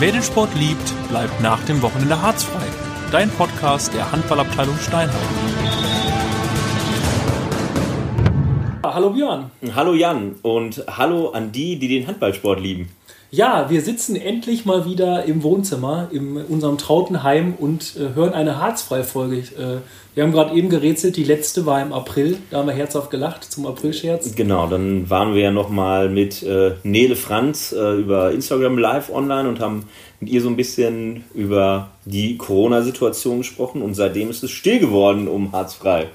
Wer den Sport liebt, bleibt nach dem Wochenende harzfrei. Dein Podcast der Handballabteilung Steinheim. Hallo Björn. Hallo Jan und hallo an die, die den Handballsport lieben. Ja, wir sitzen endlich mal wieder im Wohnzimmer in unserem trauten Heim und äh, hören eine Harzfrei-Folge. Äh, wir haben gerade eben gerätselt, die letzte war im April. Da haben wir herzhaft gelacht zum April-Scherz. Genau, dann waren wir ja nochmal mit äh, Nele Franz äh, über Instagram live online und haben mit ihr so ein bisschen über die Corona-Situation gesprochen und seitdem ist es still geworden um Harzfrei.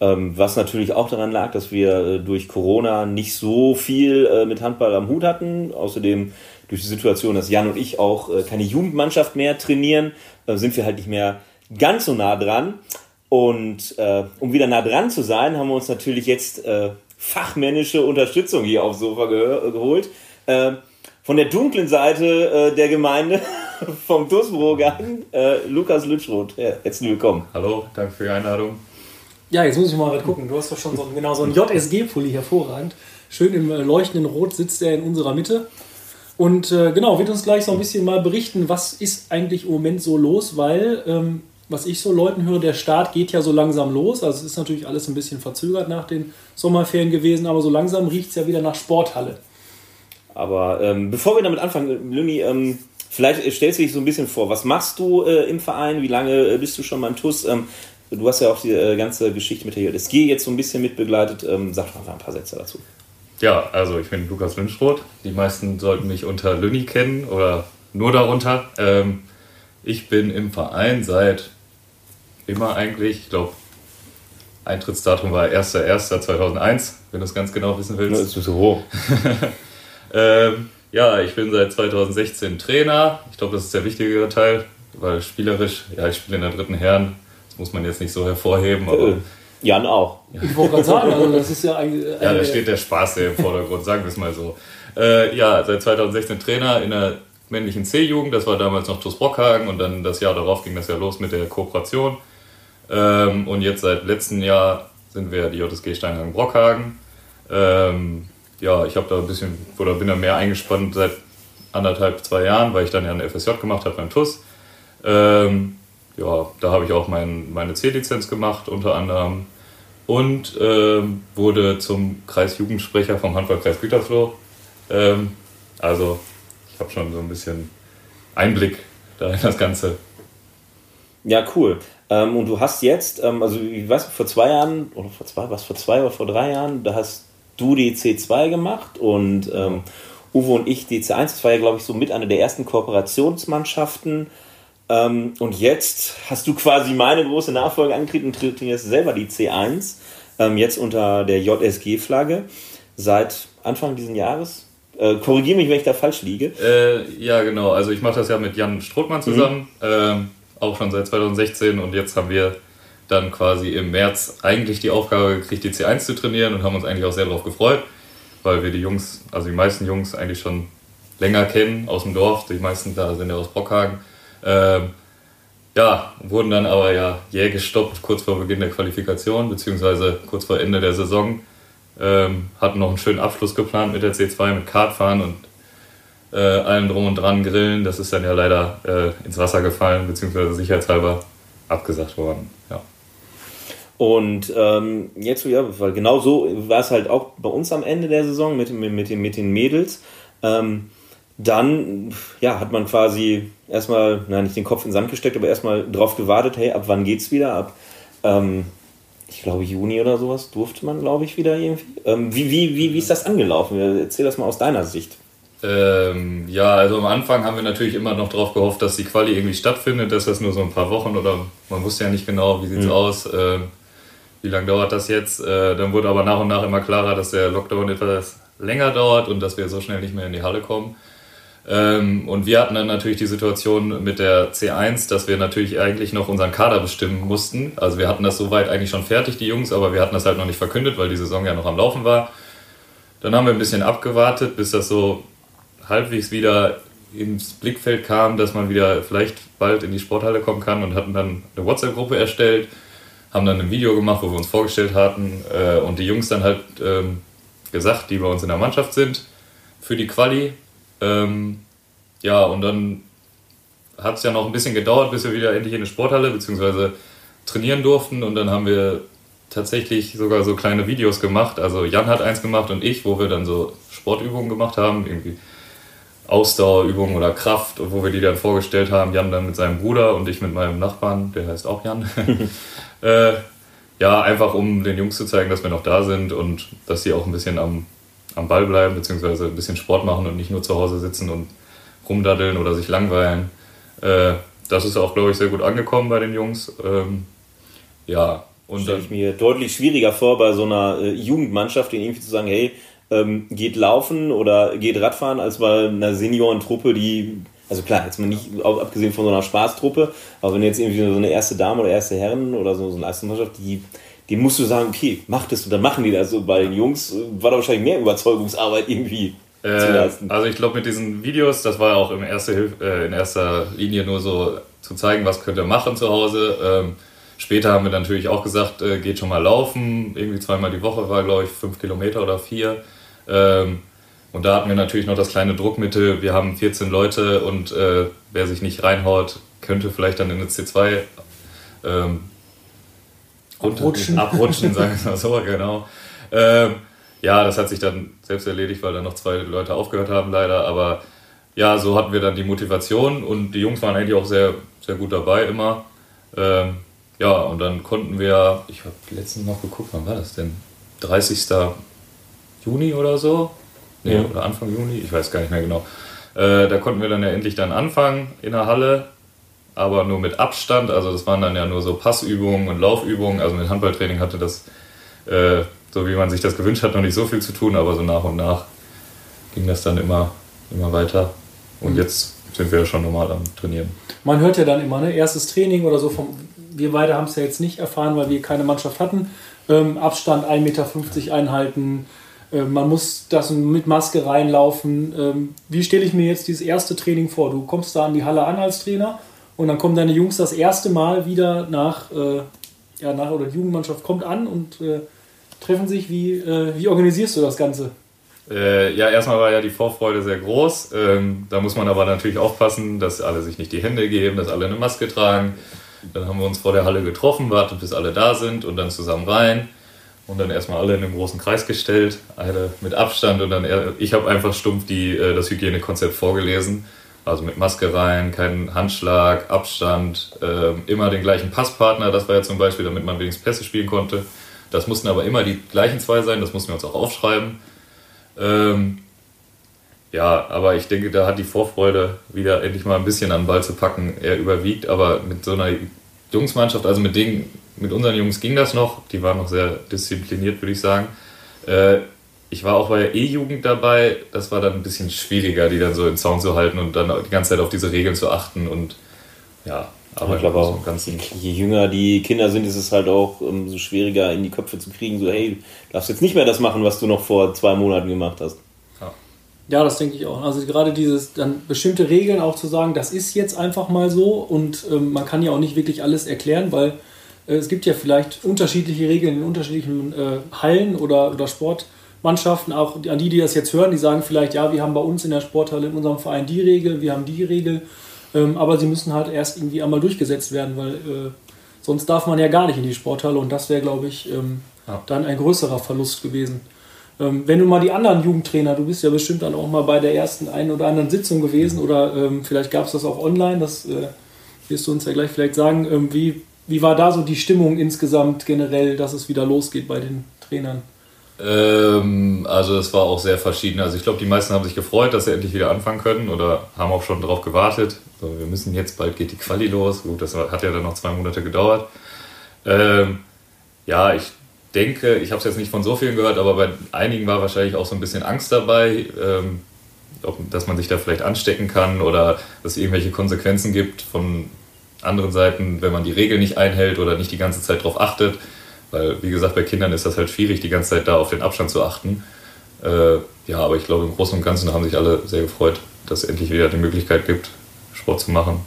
Ähm, was natürlich auch daran lag, dass wir äh, durch Corona nicht so viel äh, mit Handball am Hut hatten. Außerdem durch die Situation, dass Jan und ich auch äh, keine Jugendmannschaft mehr trainieren, sind wir halt nicht mehr ganz so nah dran. Und um wieder nah dran zu sein, haben wir uns natürlich jetzt fachmännische Unterstützung hier aufs Sofa ge geholt. Äh, von der dunklen Seite der Gemeinde, vom TUS-Bürogarten, Lukas Lütschroth. Herzlich willkommen. Hallo, danke für die Einladung. Ja, jetzt muss ich mal gucken. Du hast doch schon so, genau, so einen JSG-Pulli hervorragend. Schön im äh, leuchtenden Rot sitzt er in unserer Mitte. Und äh, genau, wird uns gleich so ein bisschen mal berichten, was ist eigentlich im Moment so los, weil, ähm, was ich so Leuten höre, der Start geht ja so langsam los. Also es ist natürlich alles ein bisschen verzögert nach den Sommerferien gewesen, aber so langsam riecht es ja wieder nach Sporthalle. Aber ähm, bevor wir damit anfangen, Lüni, ähm, vielleicht stellst du dich so ein bisschen vor. Was machst du äh, im Verein? Wie lange äh, bist du schon beim TUS? Ähm, Du hast ja auch die äh, ganze Geschichte mit der JSG jetzt so ein bisschen mitbegleitet. Ähm, sag doch mal ein paar Sätze dazu. Ja, also ich bin Lukas Lünschroth. Die meisten sollten mich unter Lünni kennen oder nur darunter. Ähm, ich bin im Verein seit immer eigentlich, ich glaube, Eintrittsdatum war 1.1.2001, wenn du es ganz genau wissen willst. Das ist so hoch. ähm, ja, ich bin seit 2016 Trainer. Ich glaube, das ist der wichtigere Teil, weil spielerisch, ja, ich spiele in der dritten Herren, muss man jetzt nicht so hervorheben. Aber äh, Jan auch. Ich wollte gerade sagen, also das ist ja eigentlich. ja, da steht der Spaß im Vordergrund, sagen wir es mal so. Äh, ja, seit 2016 Trainer in der männlichen C-Jugend, das war damals noch TuS Brockhagen und dann das Jahr darauf ging das ja los mit der Kooperation. Ähm, und jetzt seit letztem Jahr sind wir die JSG Steinhagen Brockhagen. Ähm, ja, ich habe da ein bisschen, oder bin da mehr eingespannt seit anderthalb, zwei Jahren, weil ich dann ja eine FSJ gemacht habe beim TUS. Ähm, ja, da habe ich auch mein, meine C-Lizenz gemacht unter anderem und ähm, wurde zum Kreisjugendsprecher vom Handballkreis Gütersloh. Ähm, also ich habe schon so ein bisschen Einblick da in das Ganze. Ja, cool. Ähm, und du hast jetzt, ähm, also ich weiß, vor zwei Jahren, oder vor zwei, was vor zwei oder vor drei Jahren, da hast du die C2 gemacht und ähm, Uwe und ich die C1. Das war ja, glaube ich, so mit einer der ersten Kooperationsmannschaften ähm, und jetzt hast du quasi meine große Nachfolge angetreten und trainierst selber die C1, ähm, jetzt unter der JSG-Flagge, seit Anfang dieses Jahres. Äh, Korrigiere mich, wenn ich da falsch liege. Äh, ja, genau. Also ich mache das ja mit Jan Strothmann zusammen, mhm. ähm, auch schon seit 2016 und jetzt haben wir dann quasi im März eigentlich die Aufgabe gekriegt, die C1 zu trainieren und haben uns eigentlich auch sehr darauf gefreut, weil wir die Jungs, also die meisten Jungs eigentlich schon länger kennen aus dem Dorf. Die meisten da sind ja aus Brockhagen. Ähm, ja, wurden dann aber ja jäh gestoppt kurz vor Beginn der Qualifikation, beziehungsweise kurz vor Ende der Saison. Ähm, hatten noch einen schönen Abschluss geplant mit der C2, mit Kartfahren und äh, allem drum und dran grillen. Das ist dann ja leider äh, ins Wasser gefallen, beziehungsweise sicherheitshalber abgesagt worden. Ja. Und ähm, jetzt, ja, weil genau so war es halt auch bei uns am Ende der Saison mit, mit, mit, den, mit den Mädels. Ähm, dann ja, hat man quasi erstmal, nein, nicht den Kopf in den Sand gesteckt, aber erstmal drauf gewartet, hey, ab wann geht's wieder? Ab, ähm, ich glaube, Juni oder sowas durfte man, glaube ich, wieder irgendwie. Ähm, wie, wie, wie, wie ist das angelaufen? Erzähl das mal aus deiner Sicht. Ähm, ja, also am Anfang haben wir natürlich immer noch darauf gehofft, dass die Quali irgendwie stattfindet, dass das nur so ein paar Wochen oder man wusste ja nicht genau, wie sieht's mhm. aus, äh, wie lange dauert das jetzt. Äh, dann wurde aber nach und nach immer klarer, dass der Lockdown etwas länger dauert und dass wir so schnell nicht mehr in die Halle kommen. Ähm, und wir hatten dann natürlich die Situation mit der C1, dass wir natürlich eigentlich noch unseren Kader bestimmen mussten. Also wir hatten das soweit eigentlich schon fertig, die Jungs, aber wir hatten das halt noch nicht verkündet, weil die Saison ja noch am Laufen war. Dann haben wir ein bisschen abgewartet, bis das so halbwegs wieder ins Blickfeld kam, dass man wieder vielleicht bald in die Sporthalle kommen kann und hatten dann eine WhatsApp-Gruppe erstellt, haben dann ein Video gemacht, wo wir uns vorgestellt hatten äh, und die Jungs dann halt ähm, gesagt, die bei uns in der Mannschaft sind, für die Quali ähm, ja, und dann hat es ja noch ein bisschen gedauert, bis wir wieder endlich in eine Sporthalle bzw. trainieren durften. Und dann haben wir tatsächlich sogar so kleine Videos gemacht. Also Jan hat eins gemacht und ich, wo wir dann so Sportübungen gemacht haben, irgendwie Ausdauerübungen oder Kraft, wo wir die dann vorgestellt haben. Jan dann mit seinem Bruder und ich mit meinem Nachbarn, der heißt auch Jan. äh, ja, einfach um den Jungs zu zeigen, dass wir noch da sind und dass sie auch ein bisschen am, am Ball bleiben, beziehungsweise ein bisschen Sport machen und nicht nur zu Hause sitzen und rumdaddeln oder sich langweilen. Äh, das ist auch, glaube ich, sehr gut angekommen bei den Jungs. Ähm, ja, und stelle ich mir deutlich schwieriger vor, bei so einer äh, Jugendmannschaft, denen irgendwie zu sagen, hey, ähm, geht laufen oder geht Radfahren, als bei einer Seniorentruppe, die, also klar, jetzt mal nicht abgesehen von so einer Spaßtruppe, aber wenn jetzt irgendwie so eine erste Dame oder erste Herren oder so, so eine Leistungsmannschaft, die dem musst du sagen, okay, mach das und dann machen die das. So bei den Jungs äh, war da wahrscheinlich mehr Überzeugungsarbeit irgendwie. Äh, also ich glaube mit diesen Videos, das war ja auch in erster, äh, in erster Linie nur so zu zeigen, was könnt ihr machen zu Hause. Ähm, Später haben wir natürlich auch gesagt, äh, geht schon mal laufen. Irgendwie zweimal die Woche war, glaube ich, fünf Kilometer oder vier. Ähm, und da hatten wir natürlich noch das kleine Druckmittel. Wir haben 14 Leute und äh, wer sich nicht reinhaut, könnte vielleicht dann in eine C2 ähm, abrutschen. abrutschen, sagen wir mal so, genau. Ähm, ja, das hat sich dann selbst erledigt, weil dann noch zwei Leute aufgehört haben, leider. Aber ja, so hatten wir dann die Motivation und die Jungs waren eigentlich auch sehr, sehr gut dabei immer. Ähm, ja, und dann konnten wir, ich habe letztens noch geguckt, wann war das denn? 30. Juni oder so? Nee, ja. oder Anfang Juni, ich weiß gar nicht mehr genau. Äh, da konnten wir dann ja endlich dann anfangen in der Halle, aber nur mit Abstand. Also das waren dann ja nur so Passübungen und Laufübungen. Also mit Handballtraining hatte das, äh, so wie man sich das gewünscht hat, noch nicht so viel zu tun, aber so nach und nach ging das dann immer, immer weiter. Und mhm. jetzt sind wir ja schon normal am Trainieren. Man hört ja dann immer, ne? Erstes Training oder so vom wir beide haben es ja jetzt nicht erfahren, weil wir keine Mannschaft hatten. Ähm, Abstand 1,50 Meter einhalten. Ähm, man muss das mit Maske reinlaufen. Ähm, wie stelle ich mir jetzt dieses erste Training vor? Du kommst da an die Halle an als Trainer und dann kommen deine Jungs das erste Mal wieder nach, äh, ja, nach oder die Jugendmannschaft kommt an und äh, treffen sich. Wie, äh, wie organisierst du das Ganze? Äh, ja, erstmal war ja die Vorfreude sehr groß. Ähm, da muss man aber natürlich aufpassen, dass alle sich nicht die Hände geben, dass alle eine Maske tragen. Dann haben wir uns vor der Halle getroffen, wartet bis alle da sind und dann zusammen rein. Und dann erstmal alle in einem großen Kreis gestellt, alle mit Abstand und dann ich habe einfach stumpf die, äh, das Hygienekonzept vorgelesen. Also mit Maske rein, keinen Handschlag, Abstand, äh, immer den gleichen Passpartner, das war ja zum Beispiel, damit man wenigstens Pässe spielen konnte. Das mussten aber immer die gleichen zwei sein, das mussten wir uns auch aufschreiben. Ähm, ja, aber ich denke, da hat die Vorfreude wieder endlich mal ein bisschen an den Ball zu packen, eher überwiegt. Aber mit so einer Jungsmannschaft, also mit, denen, mit unseren Jungs ging das noch. Die waren noch sehr diszipliniert, würde ich sagen. Äh, ich war auch bei der E-Jugend dabei. Das war dann ein bisschen schwieriger, die dann so im Zaun zu halten und dann die ganze Zeit auf diese Regeln zu achten. Und ja, aber ich glaube auch, je jünger die Kinder sind, ist es halt auch um, so schwieriger in die Köpfe zu kriegen, so hey, du darfst jetzt nicht mehr das machen, was du noch vor zwei Monaten gemacht hast. Ja, das denke ich auch. Also gerade dieses dann bestimmte Regeln auch zu sagen, das ist jetzt einfach mal so und ähm, man kann ja auch nicht wirklich alles erklären, weil äh, es gibt ja vielleicht unterschiedliche Regeln in unterschiedlichen äh, Hallen oder, oder Sportmannschaften. Auch an die, die das jetzt hören, die sagen vielleicht, ja, wir haben bei uns in der Sporthalle in unserem Verein die Regel, wir haben die Regel, ähm, aber sie müssen halt erst irgendwie einmal durchgesetzt werden, weil äh, sonst darf man ja gar nicht in die Sporthalle und das wäre, glaube ich, ähm, ja. dann ein größerer Verlust gewesen. Ähm, wenn du mal die anderen Jugendtrainer, du bist ja bestimmt dann auch mal bei der ersten einen oder anderen Sitzung gewesen oder ähm, vielleicht gab es das auch online, das äh, wirst du uns ja gleich vielleicht sagen. Ähm, wie, wie war da so die Stimmung insgesamt generell, dass es wieder losgeht bei den Trainern? Ähm, also es war auch sehr verschieden. Also ich glaube, die meisten haben sich gefreut, dass sie endlich wieder anfangen können oder haben auch schon darauf gewartet. So, wir müssen jetzt, bald geht die Quali los. Gut, das hat ja dann noch zwei Monate gedauert. Ähm, ja, ich denke, ich habe es jetzt nicht von so vielen gehört, aber bei einigen war wahrscheinlich auch so ein bisschen Angst dabei, ähm, ob, dass man sich da vielleicht anstecken kann oder dass es irgendwelche Konsequenzen gibt von anderen Seiten, wenn man die Regeln nicht einhält oder nicht die ganze Zeit darauf achtet. Weil, wie gesagt, bei Kindern ist das halt schwierig, die ganze Zeit da auf den Abstand zu achten. Äh, ja, aber ich glaube, im Großen und Ganzen haben sich alle sehr gefreut, dass es endlich wieder die Möglichkeit gibt, Sport zu machen.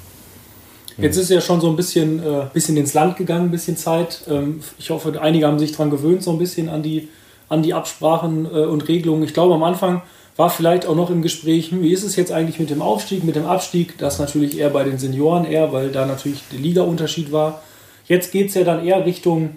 Jetzt ist ja schon so ein bisschen, äh, bisschen ins Land gegangen, ein bisschen Zeit. Ähm, ich hoffe, einige haben sich daran gewöhnt, so ein bisschen an die, an die Absprachen äh, und Regelungen. Ich glaube, am Anfang war vielleicht auch noch im Gespräch, hm, wie ist es jetzt eigentlich mit dem Aufstieg, mit dem Abstieg? Das natürlich eher bei den Senioren eher, weil da natürlich der Liga-Unterschied war. Jetzt geht es ja dann eher Richtung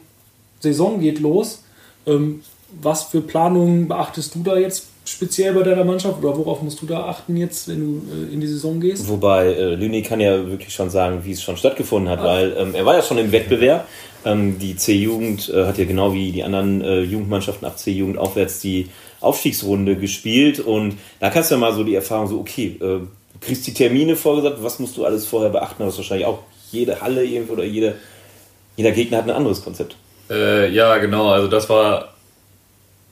Saison geht los. Ähm, was für Planungen beachtest du da jetzt speziell bei deiner Mannschaft oder worauf musst du da achten jetzt, wenn du äh, in die Saison gehst? Wobei äh, Lüni kann ja wirklich schon sagen, wie es schon stattgefunden hat, Ach. weil ähm, er war ja schon im Wettbewerb. Ähm, die C-Jugend äh, hat ja genau wie die anderen äh, Jugendmannschaften ab C-Jugend aufwärts die Aufstiegsrunde gespielt und da kannst du ja mal so die Erfahrung so, okay, äh, kriegst die Termine vorgesagt, was musst du alles vorher beachten, das ist wahrscheinlich auch jede Halle oder jede, jeder Gegner hat ein anderes Konzept. Äh, ja, genau, also das war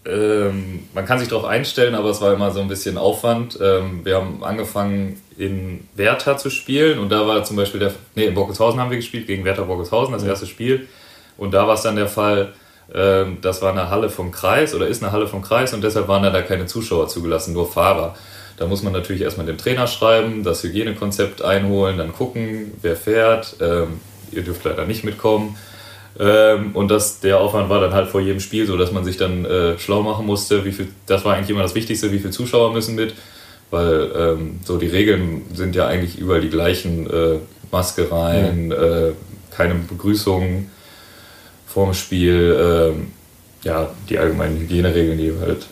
ähm, man kann sich darauf einstellen, aber es war immer so ein bisschen Aufwand. Ähm, wir haben angefangen in Werther zu spielen und da war zum Beispiel der, nee, in Borgeshausen haben wir gespielt, gegen Werther Borgeshausen, das erste Spiel. Und da war es dann der Fall, ähm, das war eine Halle vom Kreis oder ist eine Halle vom Kreis und deshalb waren da keine Zuschauer zugelassen, nur Fahrer. Da muss man natürlich erstmal dem Trainer schreiben, das Hygienekonzept einholen, dann gucken, wer fährt. Ähm, ihr dürft leider nicht mitkommen. Ähm, und das, der Aufwand war dann halt vor jedem Spiel so, dass man sich dann äh, schlau machen musste, wie viel, das war eigentlich immer das Wichtigste, wie viele Zuschauer müssen mit, weil ähm, so die Regeln sind ja eigentlich überall die gleichen, äh, Maske rein, ja. äh, keine Begrüßung vorm Spiel, ähm, ja, die allgemeinen Hygieneregeln, die halt,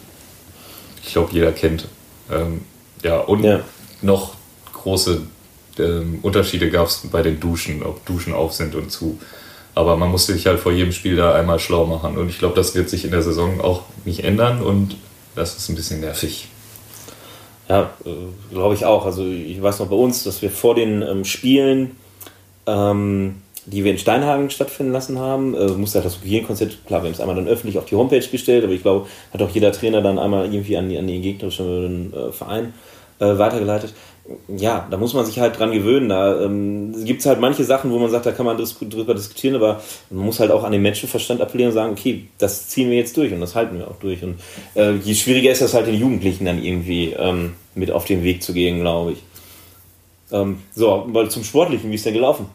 ich glaube, jeder kennt. Ähm, ja, und ja. noch große ähm, Unterschiede gab es bei den Duschen, ob Duschen auf sind und zu. Aber man musste sich halt vor jedem Spiel da einmal schlau machen. Und ich glaube, das wird sich in der Saison auch nicht ändern und das ist ein bisschen nervig. Ja, äh, glaube ich auch. Also ich weiß noch bei uns, dass wir vor den ähm, Spielen, ähm, die wir in Steinhagen stattfinden lassen haben, äh, musste halt das Hygienekonzept, klar, wir haben es einmal dann öffentlich auf die Homepage gestellt, aber ich glaube, hat auch jeder Trainer dann einmal irgendwie an, an den gegnerischen äh, Verein äh, weitergeleitet ja, da muss man sich halt dran gewöhnen. Da ähm, gibt es halt manche Sachen, wo man sagt, da kann man drüber diskutieren, aber man muss halt auch an den Menschenverstand appellieren und sagen, okay, das ziehen wir jetzt durch und das halten wir auch durch. Und äh, je schwieriger ist das halt den Jugendlichen dann irgendwie ähm, mit auf den Weg zu gehen, glaube ich. Ähm, so, mal zum Sportlichen, wie ist denn gelaufen?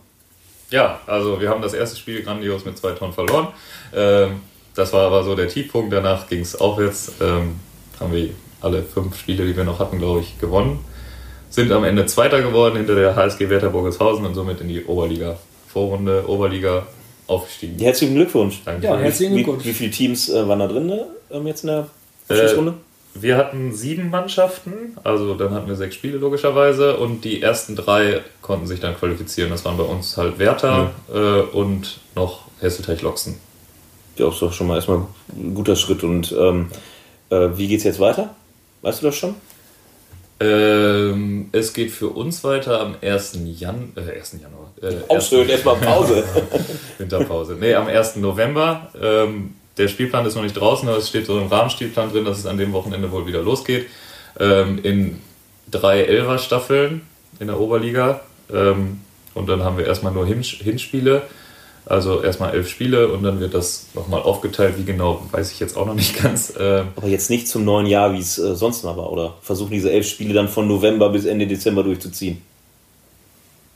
Ja, also wir haben das erste Spiel grandios mit zwei Tonnen verloren. Ähm, das war aber so der Tiefpunkt. Danach ging es aufwärts. Ähm, haben wir alle fünf Spiele, die wir noch hatten, glaube ich, gewonnen sind am Ende Zweiter geworden hinter der HSG Werther Burgeshausen und somit in die Oberliga Vorrunde, Oberliga aufgestiegen. Herzlichen Glückwunsch. Danke. Ja, herzlichen Glückwunsch. Wie, wie viele Teams äh, waren da drin ne, ähm, jetzt in der Abschlussrunde? Äh, wir hatten sieben Mannschaften, also dann hatten wir sechs Spiele logischerweise und die ersten drei konnten sich dann qualifizieren. Das waren bei uns halt Werther mhm. äh, und noch Hesselteich-Loxen. Ja, ist doch schon mal erstmal ein guter Schritt. Und ähm, äh, wie es jetzt weiter? Weißt du das schon? Ähm, es geht für uns weiter am 1. Jan äh, 1. Januar. Äh, Aufschön, erstmal Pause. Winterpause. Nee, am 1. November. Ähm, der Spielplan ist noch nicht draußen, aber es steht so im Rahmenspielplan drin, dass es an dem Wochenende wohl wieder losgeht. Ähm, in drei Elfer-Staffeln in der Oberliga. Ähm, und dann haben wir erstmal nur Hinspiele. Also erstmal elf Spiele und dann wird das nochmal aufgeteilt. Wie genau, weiß ich jetzt auch noch nicht ganz. Ähm Aber jetzt nicht zum neuen Jahr, wie es äh, sonst mal war, oder? Versuchen diese elf Spiele dann von November bis Ende Dezember durchzuziehen?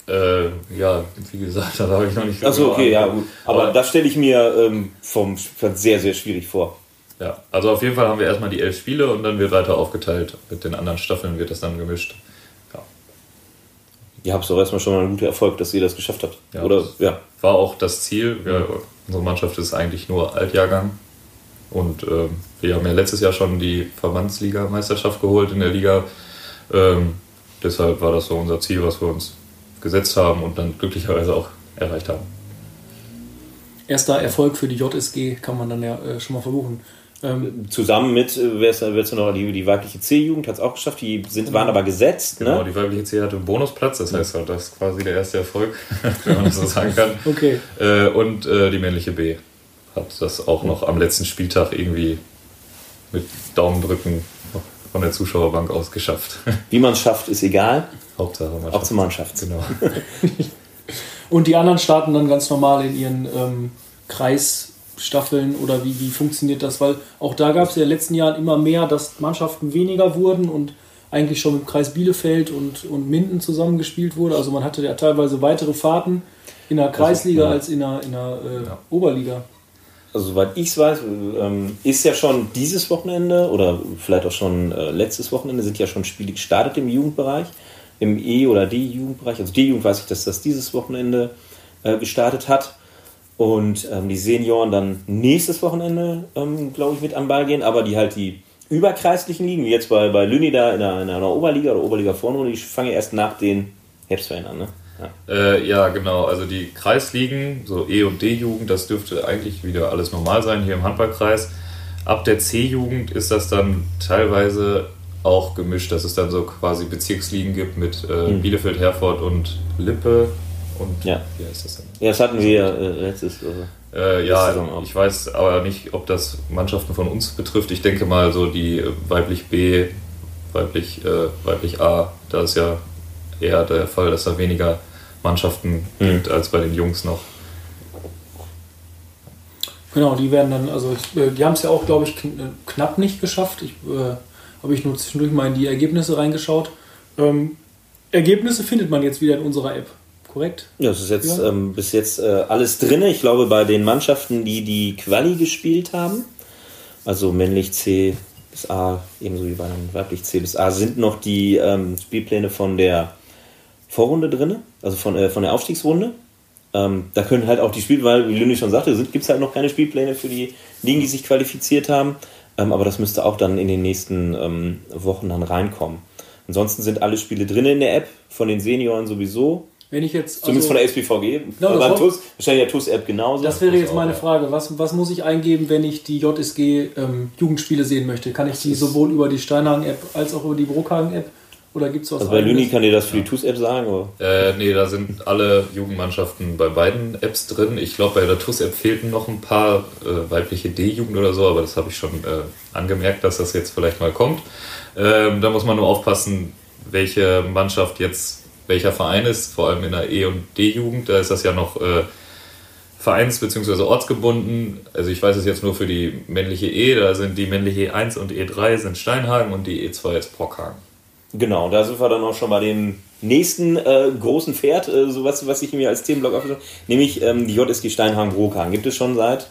Äh, ja, wie gesagt, da habe ich noch nicht Achso, okay, ja, gut. Aber, Aber das stelle ich mir ähm, vom sehr, sehr schwierig vor. Ja, also auf jeden Fall haben wir erstmal die elf Spiele und dann wird weiter aufgeteilt. Mit den anderen Staffeln wird das dann gemischt ihr habt doch erstmal schon mal einen guten Erfolg, dass ihr das geschafft habt. Ja, Oder, ja. War auch das Ziel. Wir, unsere Mannschaft ist eigentlich nur Altjahrgang. Und äh, wir haben ja letztes Jahr schon die Verbandsliga-Meisterschaft geholt in der Liga. Ähm, deshalb war das so unser Ziel, was wir uns gesetzt haben und dann glücklicherweise auch erreicht haben. Erster Erfolg für die JSG kann man dann ja äh, schon mal verbuchen. Ähm, Zusammen mit, äh, wer ist, wer ist noch, die, die weibliche C-Jugend hat es auch geschafft, die sind, waren aber gesetzt. Genau, ne? die weibliche C hatte einen Bonusplatz, das heißt halt, das ist quasi der erste Erfolg, wenn man das so sagen kann. Okay. Äh, und äh, die männliche B hat das auch noch am letzten Spieltag irgendwie mit Daumendrücken von der Zuschauerbank aus geschafft. Wie man es schafft, ist egal. Hauptsache man Auch zur Mannschaft. Genau. und die anderen starten dann ganz normal in ihren ähm, Kreis Staffeln oder wie, wie funktioniert das? Weil auch da gab es ja in den letzten Jahren immer mehr, dass Mannschaften weniger wurden und eigentlich schon im Kreis Bielefeld und, und Minden zusammengespielt wurde. Also man hatte ja teilweise weitere Fahrten in der Kreisliga also, ja. als in der, in der äh, ja. Oberliga. also soweit ich es weiß, ähm, ist ja schon dieses Wochenende oder vielleicht auch schon äh, letztes Wochenende sind ja schon Spiele gestartet im Jugendbereich, im E- oder D-Jugendbereich. Also D-Jugend weiß ich, dass das dieses Wochenende äh, gestartet hat. Und ähm, die Senioren dann nächstes Wochenende, ähm, glaube ich, mit am Ball gehen, aber die halt die überkreislichen Ligen, wie jetzt bei, bei Lüni da in einer, in einer Oberliga oder Oberliga Vorrunde, die fangen erst nach den Herbstferien an, ne? Ja. Äh, ja, genau. Also die Kreisligen, so E- und D-Jugend, das dürfte eigentlich wieder alles normal sein hier im Handballkreis. Ab der C-Jugend ist das dann teilweise auch gemischt, dass es dann so quasi Bezirksligen gibt mit äh, mhm. Bielefeld, Herford und Lippe. Und ja. wie heißt das denn? Ja, das hatten wir äh, letztes. Also äh, ja, ich weiß aber nicht, ob das Mannschaften von uns betrifft. Ich denke mal so die weiblich B, weiblich, äh, weiblich A, da ist ja eher der Fall, dass da weniger Mannschaften mhm. gibt als bei den Jungs noch. Genau, die werden dann, also ich, äh, die haben es ja auch, glaube ich, knapp nicht geschafft. Ich äh, habe ich nur zwischendurch mal in die Ergebnisse reingeschaut. Ähm, Ergebnisse findet man jetzt wieder in unserer App korrekt? Ja, es ist jetzt ja. ähm, bis jetzt äh, alles drin. Ich glaube, bei den Mannschaften, die die Quali gespielt haben, also männlich C bis A, ebenso wie bei weiblich C bis A, sind noch die ähm, Spielpläne von der Vorrunde drin, also von, äh, von der Aufstiegsrunde. Ähm, da können halt auch die Spiele, weil, wie Lüni schon sagte, gibt es halt noch keine Spielpläne für die Ligen, die sich qualifiziert haben. Ähm, aber das müsste auch dann in den nächsten ähm, Wochen dann reinkommen. Ansonsten sind alle Spiele drin in der App, von den Senioren sowieso. Wenn ich jetzt, Zumindest also, von der SPVG. Genau, beim TUS, wahrscheinlich der TUS-App genauso. Das wäre jetzt meine Frage. Was, was muss ich eingeben, wenn ich die JSG ähm, Jugendspiele sehen möchte? Kann ich die sowohl über die Steinhagen-App als auch über die Brookhagen-App? Oder gibt es was Also bei Lüni kann dir das für die TUS-App sagen? Oder? Äh, nee, da sind alle Jugendmannschaften bei beiden Apps drin. Ich glaube, bei der TUS-App fehlten noch ein paar äh, weibliche D-Jugend oder so, aber das habe ich schon äh, angemerkt, dass das jetzt vielleicht mal kommt. Ähm, da muss man nur aufpassen, welche Mannschaft jetzt welcher Verein ist, vor allem in der E- und D-Jugend, da ist das ja noch äh, vereins- bzw. ortsgebunden. Also ich weiß es jetzt nur für die männliche E, da sind die männliche E1 und E3 sind Steinhagen und die E2 ist Brockhagen. Genau, da sind wir dann auch schon bei dem nächsten äh, großen Pferd, äh, so was, was ich mir als Themenblock aufgeschrieben habe, nämlich ähm, die JSG Steinhagen-Brockhagen. Gibt es schon seit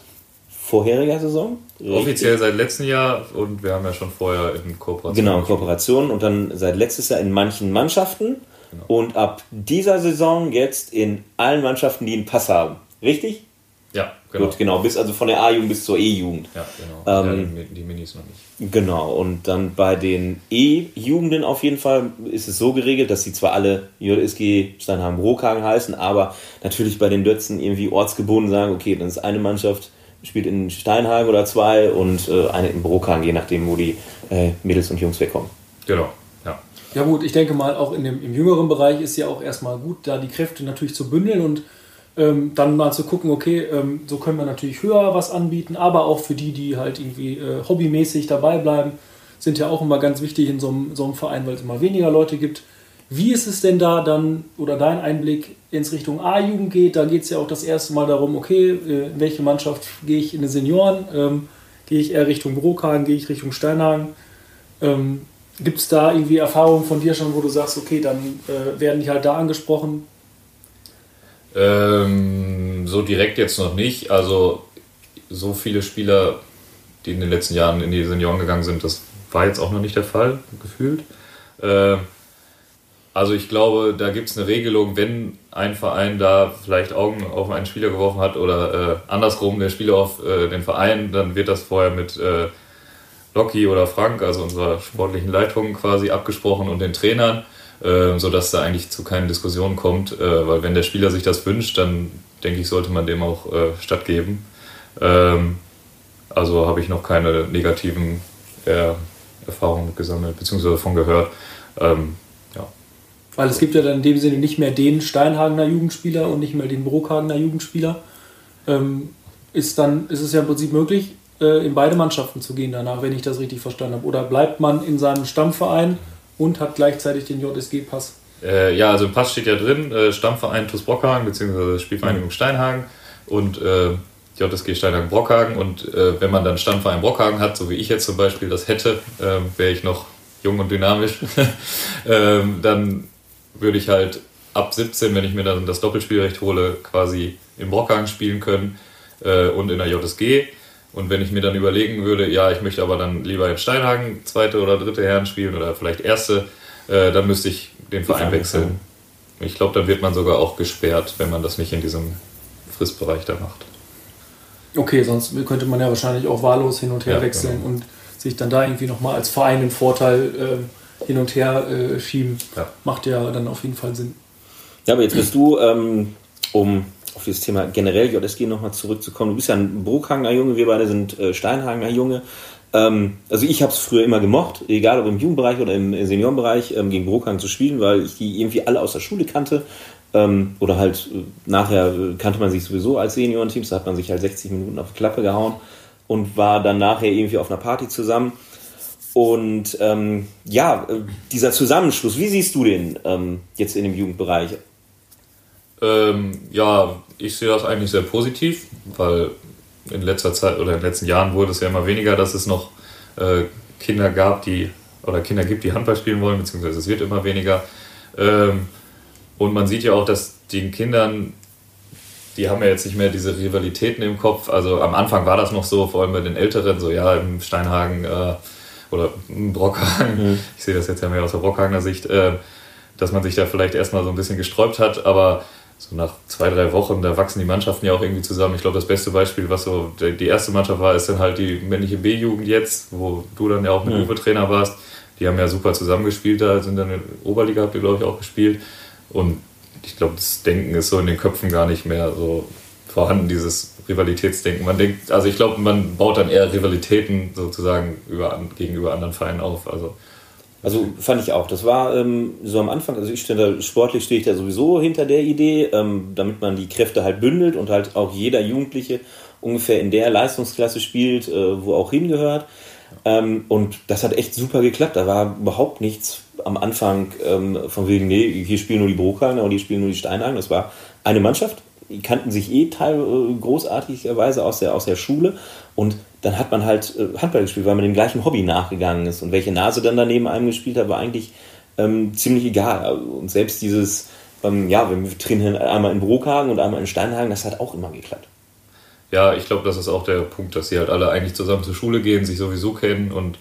vorheriger Saison? Richtig? Offiziell seit letztem Jahr und wir haben ja schon vorher in Kooperation. Genau, in Kooperation und dann seit letztes Jahr in manchen Mannschaften. Genau. Und ab dieser Saison jetzt in allen Mannschaften, die einen Pass haben. Richtig? Ja, genau. Gut, genau. Bis also von der A-Jugend bis zur E-Jugend. Ja, genau. Ähm, ja, die, die Minis noch nicht. Genau. Und dann bei den E-Jugenden auf jeden Fall ist es so geregelt, dass sie zwar alle JSG Steinheim Rohkagen heißen, aber natürlich bei den Dötzen irgendwie ortsgebunden sagen, okay, dann ist eine Mannschaft spielt in Steinhagen oder zwei und äh, eine in Brokagen, je nachdem, wo die äh, Mädels und Jungs wegkommen. Genau. Ja gut, ich denke mal, auch in dem, im jüngeren Bereich ist ja auch erstmal gut, da die Kräfte natürlich zu bündeln und ähm, dann mal zu gucken, okay, ähm, so können wir natürlich höher was anbieten, aber auch für die, die halt irgendwie äh, hobbymäßig dabei bleiben, sind ja auch immer ganz wichtig in so einem, so einem Verein, weil es immer weniger Leute gibt. Wie ist es denn da dann, oder dein Einblick ins Richtung A-Jugend geht? Da geht es ja auch das erste Mal darum, okay, äh, in welche Mannschaft gehe ich in den Senioren? Ähm, gehe ich eher Richtung Brokagen, gehe ich Richtung Steinhagen? Gibt es da irgendwie Erfahrungen von dir schon, wo du sagst, okay, dann äh, werden die halt da angesprochen? Ähm, so direkt jetzt noch nicht. Also so viele Spieler, die in den letzten Jahren in die Senioren gegangen sind, das war jetzt auch noch nicht der Fall, gefühlt. Äh, also ich glaube, da gibt es eine Regelung, wenn ein Verein da vielleicht Augen auf einen Spieler geworfen hat oder äh, andersrum der Spieler auf äh, den Verein, dann wird das vorher mit äh, Locky oder Frank, also unserer sportlichen Leitung quasi abgesprochen und den Trainern, äh, sodass da eigentlich zu keinen Diskussionen kommt, äh, weil wenn der Spieler sich das wünscht, dann denke ich, sollte man dem auch äh, stattgeben. Ähm, also habe ich noch keine negativen äh, Erfahrungen gesammelt, beziehungsweise davon gehört. Ähm. Weil es gibt ja dann in dem Sinne nicht mehr den Steinhagener Jugendspieler und nicht mehr den Brookhagener Jugendspieler. Ähm, ist dann ist es ja im Prinzip möglich, äh, in beide Mannschaften zu gehen danach, wenn ich das richtig verstanden habe? Oder bleibt man in seinem Stammverein und hat gleichzeitig den JSG-Pass? Äh, ja, also im Pass steht ja drin, äh, Stammverein TuS Brockhagen bzw. Spielvereinigung mhm. Steinhagen und äh, JSG Steinhagen Brockhagen. Und äh, wenn man dann Stammverein Brockhagen hat, so wie ich jetzt zum Beispiel das hätte, äh, wäre ich noch jung und dynamisch, ähm, dann würde ich halt ab 17, wenn ich mir dann das Doppelspielrecht hole, quasi in Brockhagen spielen können äh, und in der JSG. Und wenn ich mir dann überlegen würde, ja, ich möchte aber dann lieber in Steinhagen zweite oder dritte Herren spielen oder vielleicht erste, äh, dann müsste ich den Verein wechseln. Ich glaube, dann wird man sogar auch gesperrt, wenn man das nicht in diesem Fristbereich da macht. Okay, sonst könnte man ja wahrscheinlich auch wahllos hin und her Ja, wechseln genau. und sich dann da irgendwie nochmal als Verein einen Vorteil ähm, hin und her äh, schieben. Ja. Macht ja dann auf jeden Fall Sinn. Ja, aber jetzt bist du, ähm, um auf dieses Thema generell JSG nochmal zurückzukommen, du bist ja ein Bruckhagener Junge, wir beide sind äh, Steinhagener Junge. Ähm, also ich habe es früher immer gemocht, egal ob im Jugendbereich oder im Seniorenbereich, ähm, gegen Bruckhagen zu spielen, weil ich die irgendwie alle aus der Schule kannte. Ähm, oder halt äh, nachher äh, kannte man sich sowieso als Seniorenteams, da hat man sich halt 60 Minuten auf die Klappe gehauen und war dann nachher irgendwie auf einer Party zusammen. Und ähm, ja, äh, dieser Zusammenschluss, wie siehst du den ähm, jetzt in dem Jugendbereich? Ähm, ja, ich sehe das eigentlich sehr positiv, weil in letzter Zeit oder in den letzten Jahren wurde es ja immer weniger, dass es noch äh, Kinder gab, die oder Kinder gibt, die Handball spielen wollen, beziehungsweise es wird immer weniger. Ähm, und man sieht ja auch, dass den Kindern, die haben ja jetzt nicht mehr diese Rivalitäten im Kopf. Also am Anfang war das noch so, vor allem bei den Älteren, so ja, im Steinhagen äh, oder im Brockhagen, ich sehe das jetzt ja mehr aus der Brockhagener Sicht, äh, dass man sich da vielleicht erstmal so ein bisschen gesträubt hat, aber so nach zwei, drei Wochen, da wachsen die Mannschaften ja auch irgendwie zusammen. Ich glaube, das beste Beispiel, was so die erste Mannschaft war, ist dann halt die männliche B-Jugend jetzt, wo du dann ja auch mit Uwe Trainer warst. Die haben ja super zusammengespielt, da sind dann in der Oberliga, habt ihr glaube ich auch gespielt. Und ich glaube, das Denken ist so in den Köpfen gar nicht mehr so vorhanden, dieses Rivalitätsdenken. Man denkt, also ich glaube, man baut dann eher Rivalitäten sozusagen über, gegenüber anderen Vereinen auf. Also Also fand ich auch. Das war ähm, so am Anfang, also ich stehe da, sportlich stehe ich da sowieso hinter der Idee, ähm, damit man die Kräfte halt bündelt und halt auch jeder Jugendliche ungefähr in der Leistungsklasse spielt, äh, wo auch hingehört. Ähm, und das hat echt super geklappt. Da war überhaupt nichts am Anfang ähm, von wegen, nee, hier spielen nur die Brookhagener und hier spielen nur die Steinhagen. Das war eine Mannschaft. Die kannten sich eh teil, äh, großartigerweise aus der, aus der Schule. Und dann hat man halt äh, Handball gespielt, weil man dem gleichen Hobby nachgegangen ist. Und welche Nase dann daneben einem gespielt hat, war eigentlich ähm, ziemlich egal. Und selbst dieses, ähm, ja, wir trainieren einmal in Brookhagen und einmal in Steinhagen, das hat auch immer geklappt. Ja, ich glaube, das ist auch der Punkt, dass sie halt alle eigentlich zusammen zur Schule gehen, sich sowieso kennen und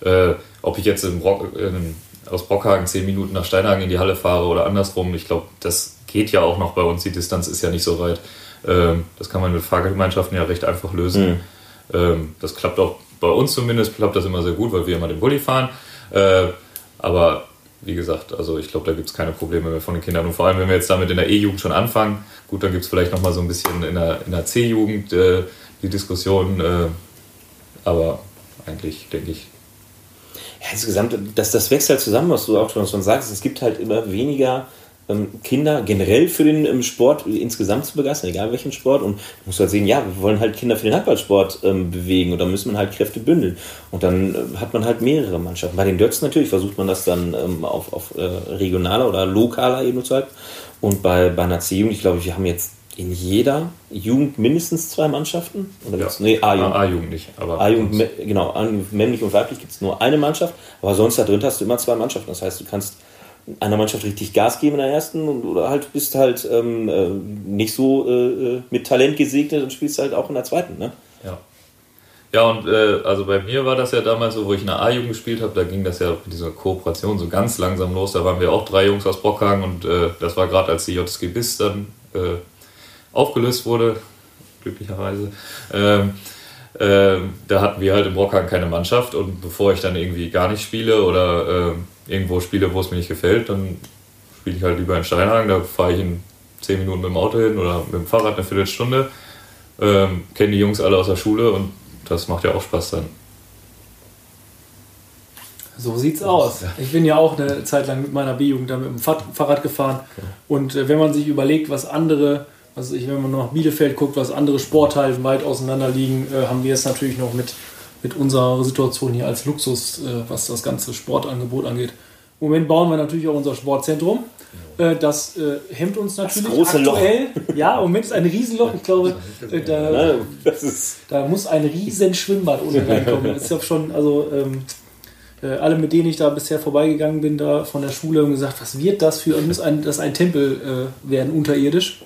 äh, ob ich jetzt Brock, in, aus Brockhagen zehn Minuten nach Steinhagen in die Halle fahre oder andersrum, ich glaube, das geht ja auch noch bei uns. Die Distanz ist ja nicht so weit. Ähm, das kann man mit Fahrgemeinschaften ja recht einfach lösen. Ähm, das klappt auch bei uns zumindest, klappt das immer sehr gut, weil wir immer den Bulli fahren. Äh, aber wie gesagt, also ich glaube, da gibt es keine Probleme mehr von den Kindern. Und vor allem, wenn wir jetzt damit in der E-Jugend schon anfangen, gut, dann gibt es vielleicht nochmal so ein bisschen in der, in der C-Jugend äh, die Diskussion. Äh, aber eigentlich denke ich, Ja, insgesamt, das, das wächst halt zusammen, was du auch schon, sagst. Es gibt halt immer weniger Kinder generell für den ähm, Sport insgesamt zu begeistern, egal welchen Sport. Und du musst halt sehen, ja, wir wollen halt Kinder für den Handballsport ähm, bewegen und da muss man halt Kräfte bündeln. Und dann äh, hat man halt mehrere Mannschaften. Bei den Dötz natürlich versucht man das dann ähm, auf, auf äh, regionaler oder lokaler Ebene zu halten. Und bei, bei einer C-Jugend, ich glaube, wir haben jetzt in jeder Jugend mindestens zwei Mannschaften. Oder ja. nee, A-Jugend. A-Jugend nicht. Aber A-Jugend, genau, männlich und weiblich gibt es nur eine Mannschaft, aber sonst da drin hast du immer zwei Mannschaften. Das heißt, du kannst einer Mannschaft richtig Gas geben in der ersten und, oder halt bist halt ähm, äh, nicht so äh, mit Talent gesegnet und spielst halt auch in der zweiten. Ne? Ja. Ja, und äh, also bei mir war das ja damals so, wo ich in der A-Jugend gespielt habe, da ging das ja mit dieser Kooperation so ganz langsam los. Da waren wir auch drei Jungs aus Brockhagen und äh, das war gerade als die JSG BIS dann äh, aufgelöst wurde, glücklicherweise. Ähm, ähm, da hatten wir halt in Brockhagen keine Mannschaft und bevor ich dann irgendwie gar nicht spiele oder ähm, irgendwo spiele, wo es mir nicht gefällt, dann spiele ich halt lieber in Steinhagen. Da fahre ich in zehn Minuten mit dem Auto hin oder mit dem Fahrrad eine Viertelstunde. Ähm, Kenne die Jungs alle aus der Schule und das macht ja auch Spaß dann. So sieht's aus. Ich bin ja auch eine Zeit lang mit meiner B-Jugend da mit dem Fahr- Fahrrad gefahren. Und äh, wenn man sich überlegt, was andere, also ich, wenn man nach Bielefeld guckt, was andere Sporthallen weit auseinander liegen, äh, haben wir es natürlich noch mit, mit unserer Situation hier als Luxus, äh, was das ganze Sportangebot angeht. Im Moment bauen wir natürlich auch unser Sportzentrum. Äh, das äh, hemmt uns natürlich große Loch. aktuell. Ja, im Moment ist ein Riesenloch. Ich glaube, äh, da? Das ist, da muss ein riesen Schwimmbad unten reinkommen. Das ist ja schon, also ähm, äh, alle, mit denen ich da bisher vorbeigegangen bin, da von der Schule, haben gesagt, was wird das für, muss ein, das ein Tempel werden, unterirdisch.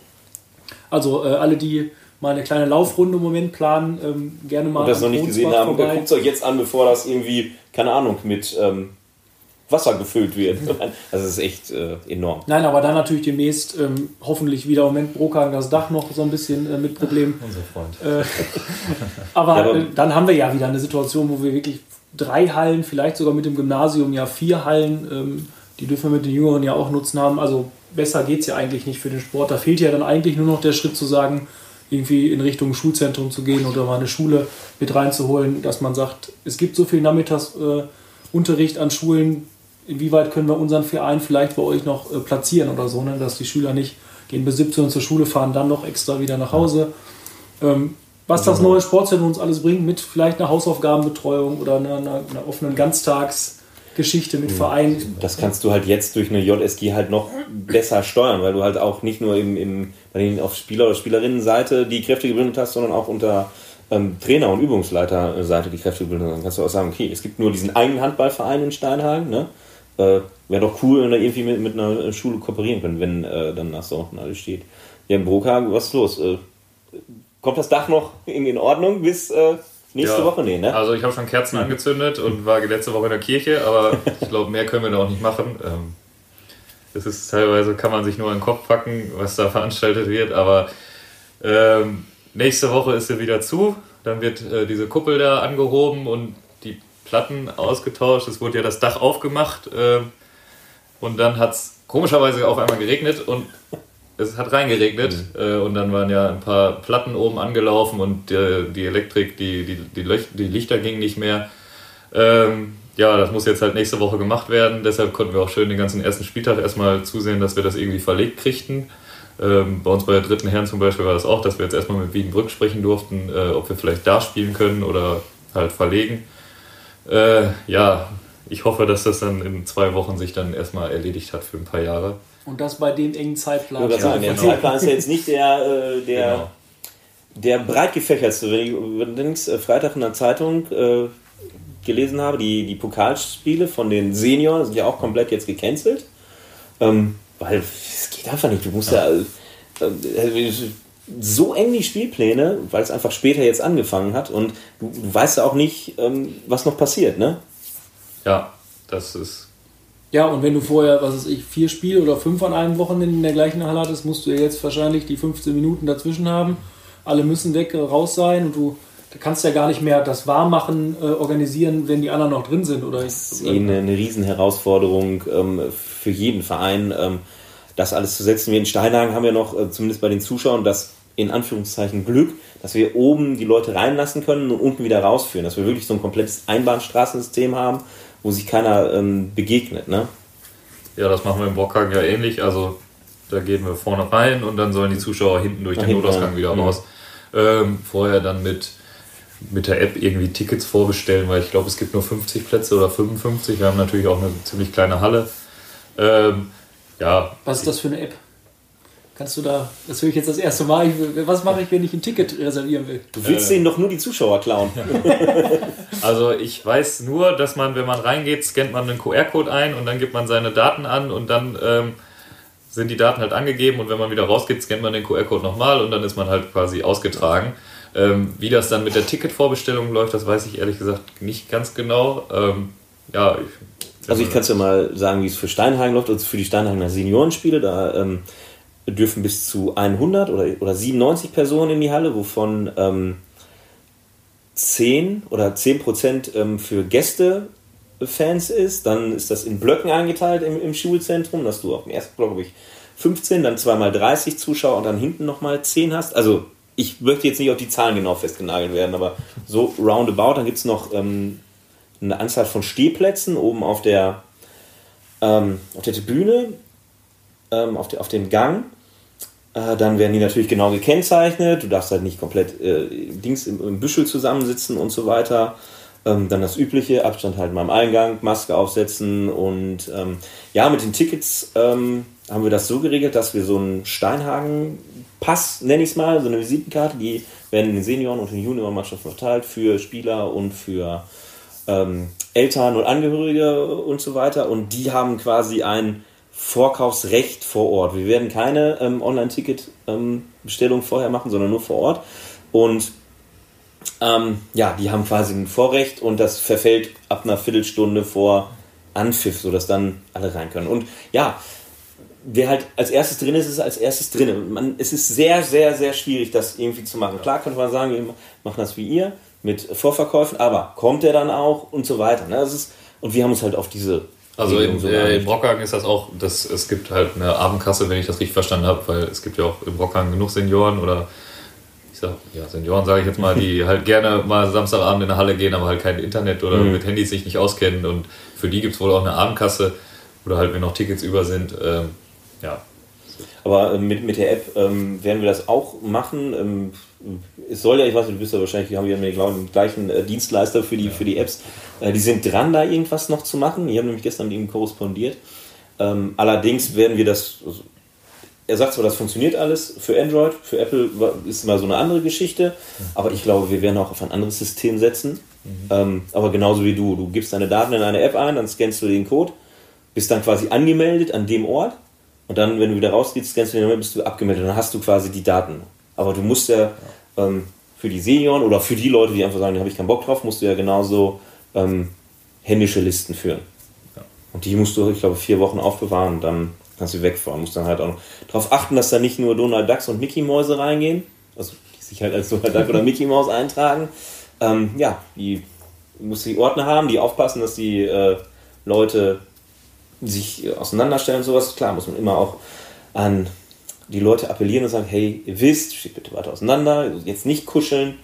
Also äh, alle, die mal eine kleine Laufrunde im Moment planen. Ähm, gerne mal. Und das noch nicht gesehen haben, guckt es euch jetzt an, bevor das irgendwie, keine Ahnung, mit ähm, Wasser gefüllt wird. Also das ist echt äh, enorm. Nein, aber dann natürlich demnächst ähm, hoffentlich wieder im Moment Brokagen das Dach noch so ein bisschen äh, mit Problemen. Unser Freund. Äh, aber, ja, aber äh, dann haben wir ja wieder eine Situation, wo wir wirklich drei Hallen, vielleicht sogar mit dem Gymnasium ja vier Hallen, ähm, die dürfen wir mit den Jüngeren ja auch nutzen haben. Also besser geht es ja eigentlich nicht für den Sport. Da fehlt ja dann eigentlich nur noch der Schritt zu sagen, irgendwie in Richtung Schulzentrum zu gehen oder mal eine Schule mit reinzuholen, dass man sagt, es gibt so viel Nachmittagsunterricht äh, an Schulen, inwieweit können wir unseren Verein vielleicht bei euch noch äh, platzieren oder so, ne? dass die Schüler nicht gehen bis 17 Uhr zur Schule, fahren dann noch extra wieder nach Hause. Ähm, was das neue Sportzentrum uns alles bringt, mit vielleicht einer Hausaufgabenbetreuung oder einer, einer, offenen Ganztagsgeschichte mit Vereinen. Das kannst du halt jetzt durch eine JSG halt noch besser steuern, weil du halt auch nicht nur im, im, bei den auf Spieler- oder Spielerinnenseite die Kräfte gebildet hast, sondern auch unter ähm, Trainer- und Übungsleiterseite die Kräfte gebildet hast. Dann kannst du auch sagen, okay, es gibt nur diesen einen Handballverein in Steinhagen, ne? Äh, Wäre doch cool, wenn wir irgendwie mit, mit einer Schule kooperieren können, wenn äh, dann nach so alles steht. Ja, in Broka, was ist los? Äh, kommt das Dach noch in, in Ordnung bis äh, nächste ja, Woche? Nee, ne? Also ich habe schon Kerzen mhm. angezündet und war letzte Woche in der Kirche, aber ich glaube, mehr können wir da auch nicht machen. Ähm, das ist teilweise, kann man sich nur in den Kopf packen, was da veranstaltet wird, aber ähm, nächste Woche ist sie wieder zu. Dann wird äh, diese Kuppel da angehoben und die Platten ausgetauscht. Es wurde ja das Dach aufgemacht äh, und dann hat es komischerweise auf einmal geregnet und es hat reingeregnet mhm. äh, und dann waren ja ein paar Platten oben angelaufen und die, Elektrik, die, die, die, die, Lichter gingen nicht mehr. Ähm, ja, das muss jetzt halt nächste Woche gemacht werden. Deshalb konnten wir auch schön den ganzen ersten Spieltag erstmal zusehen, dass wir das irgendwie verlegt kriegten. Ähm, bei uns bei der dritten Herren zum Beispiel war das auch, dass wir jetzt erstmal mit Wiedenbrück sprechen durften, äh, ob wir vielleicht da spielen können oder halt verlegen. Äh, ja, ich hoffe, dass das dann in zwei Wochen sich dann erstmal erledigt hat für ein paar Jahre. Und das bei dem engen Zeitplan. Ja, sagen, der Zeitplan ist ja jetzt nicht der, äh, der, genau. der breit gefächertste. Wenn ich übrigens äh, Freitag in der Zeitung äh, gelesen habe, die, die Pokalspiele von den Senioren sind ja auch komplett jetzt gecancelt. Ähm, weil es geht einfach nicht. Du musst ja, ja äh, äh, so eng die Spielpläne, weil es einfach später jetzt angefangen hat und du, du weißt ja auch nicht, ähm, was noch passiert, ne? Ja, das ist. Ja, und wenn du vorher, was weiß ich, vier Spiele oder fünf an einem Wochenende in der gleichen Halle hattest, musst du ja jetzt wahrscheinlich die 15 Minuten dazwischen haben. Alle müssen weg, raus sein und du kannst ja gar nicht mehr das Warmmachen äh, organisieren, wenn die anderen noch drin sind. Oder das ist eh eine, eine Riesenherausforderung ähm, für jeden Verein, ähm, das alles zu setzen. Wir in Steinhagen haben ja noch, äh, zumindest bei den Zuschauern, das in Anführungszeichen Glück, dass wir oben die Leute reinlassen können und unten wieder rausführen. Dass wir wirklich so ein komplettes Einbahnstraßensystem haben, wo sich keiner ähm, begegnet. Ne? Ja, das machen wir im Bockhagen ja ähnlich. Also da gehen wir vorne rein und dann sollen die Zuschauer hinten durch Nach den Notausgang wieder mhm. raus. Ähm, vorher dann mit, mit der App irgendwie Tickets vorbestellen, weil ich glaube, es gibt nur 50 Plätze oder 55. Wir haben natürlich auch eine ziemlich kleine Halle. Ähm, ja. Was ist das für eine App? Kannst du da, das höre ich jetzt das erste Mal, ich, was mache ich, wenn ich ein Ticket reservieren will? Du willst äh, denen doch nur die Zuschauer klauen. also ich weiß nur, dass man, wenn man reingeht, scannt man einen QR-Code ein und dann gibt man seine Daten an und dann ähm, sind die Daten halt angegeben und wenn man wieder rausgeht, scannt man den QR-Code nochmal und dann ist man halt quasi ausgetragen. Ähm, wie das dann mit der Ticketvorbestellung läuft, das weiß ich ehrlich gesagt nicht ganz genau. Ähm, ja, ich, also ich kann es ja mal sagen, wie es für Steinhagen läuft, also für die Steinhagener Seniorenspiele, da ähm, dürfen bis zu 100 oder, oder 97 Personen in die Halle, wovon ähm, 10 oder 10 Prozent ähm, für Gästefans ist. Dann ist das in Blöcken eingeteilt im, im Schulzentrum, dass du auf dem ersten Block, glaube ich, 15, dann zweimal 30 Zuschauer und dann hinten nochmal 10 hast. Also ich möchte jetzt nicht auf die Zahlen genau festgenagelt werden, aber so roundabout. Dann gibt es noch ähm, eine Anzahl von Stehplätzen oben auf der, ähm, auf der Tribüne ähm, auf, de, auf dem Gang. Äh, dann werden die natürlich genau gekennzeichnet. Du darfst halt nicht komplett äh, Dings im, im, Büschel zusammensitzen und so weiter. Ähm, dann das übliche, Abstand halten beim Eingang, Maske aufsetzen und ähm, ja, mit den Tickets ähm, haben wir das so geregelt, dass wir so einen Steinhagen-Pass, nenne ich es mal, so eine Visitenkarte, die werden in den Senioren- und den Juniorenmannschaften verteilt für Spieler und für ähm, Eltern und Angehörige und so weiter. Und die haben quasi ein Vorkaufsrecht vor Ort. Wir werden keine ähm, Online-Ticket-Bestellung ähm, vorher machen, sondern nur vor Ort. Und ähm, ja, die haben quasi ein Vorrecht und das verfällt ab einer Viertelstunde vor Anpfiff, sodass dann alle rein können. Und ja, wer halt als erstes drin ist, ist als erstes drin. Man, es ist sehr, sehr, sehr schwierig, das irgendwie zu machen. Klar könnte man sagen, wir machen das wie ihr mit Vorverkäufen, aber kommt der dann auch und so weiter. Ne? Das ist, und wir haben uns halt auf diese. Also in, äh, in Brockhagen ist das auch, dass es gibt halt eine Abendkasse, wenn ich das richtig verstanden habe, weil es gibt ja auch in Brockhagen genug Senioren oder ich sag, ja, Senioren sage ich jetzt mal, die halt gerne mal Samstagabend in der Halle gehen, aber halt kein Internet oder mhm. mit Handys sich nicht auskennen und für die gibt es wohl auch eine Abendkasse oder halt, wenn noch Tickets über sind. Ähm, ja. Aber äh, mit, mit der App ähm, werden wir das auch machen. Ähm, es soll ja, ich weiß nicht, du bist ja wahrscheinlich, wir haben ja glaube den gleichen äh, Dienstleister für die, ja. für die Apps. Äh, die sind dran, da irgendwas noch zu machen. Ich habe nämlich gestern mit ihm korrespondiert. Ähm, allerdings werden wir das, also, er sagt zwar, das funktioniert alles für Android, für Apple ist mal so eine andere Geschichte, aber ich glaube, wir werden auch auf ein anderes System setzen. Mhm. Ähm, aber genauso wie du, du gibst deine Daten in eine App ein, dann scannst du den Code, bist dann quasi angemeldet an dem Ort und dann, wenn du wieder rausgehst, scannst du den bist du abgemeldet. Dann hast du quasi die Daten. Aber du musst ja ähm, für die Senioren oder für die Leute, die einfach sagen, da habe ich keinen Bock drauf, musst du ja genauso ähm, händische Listen führen. Ja. Und die musst du, ich glaube, vier Wochen aufbewahren und dann kannst du wegfahren. Du musst dann halt auch noch darauf achten, dass da nicht nur Donald Ducks und Mickey Mäuse reingehen, also die sich halt als Donald Duck oder Mickey Maus eintragen. Ähm, ja, die musst die Ordner haben, die aufpassen, dass die äh, Leute sich auseinanderstellen und sowas, klar, muss man immer auch an die Leute appellieren und sagen, hey, ihr wisst, steht bitte weiter auseinander, jetzt nicht kuscheln.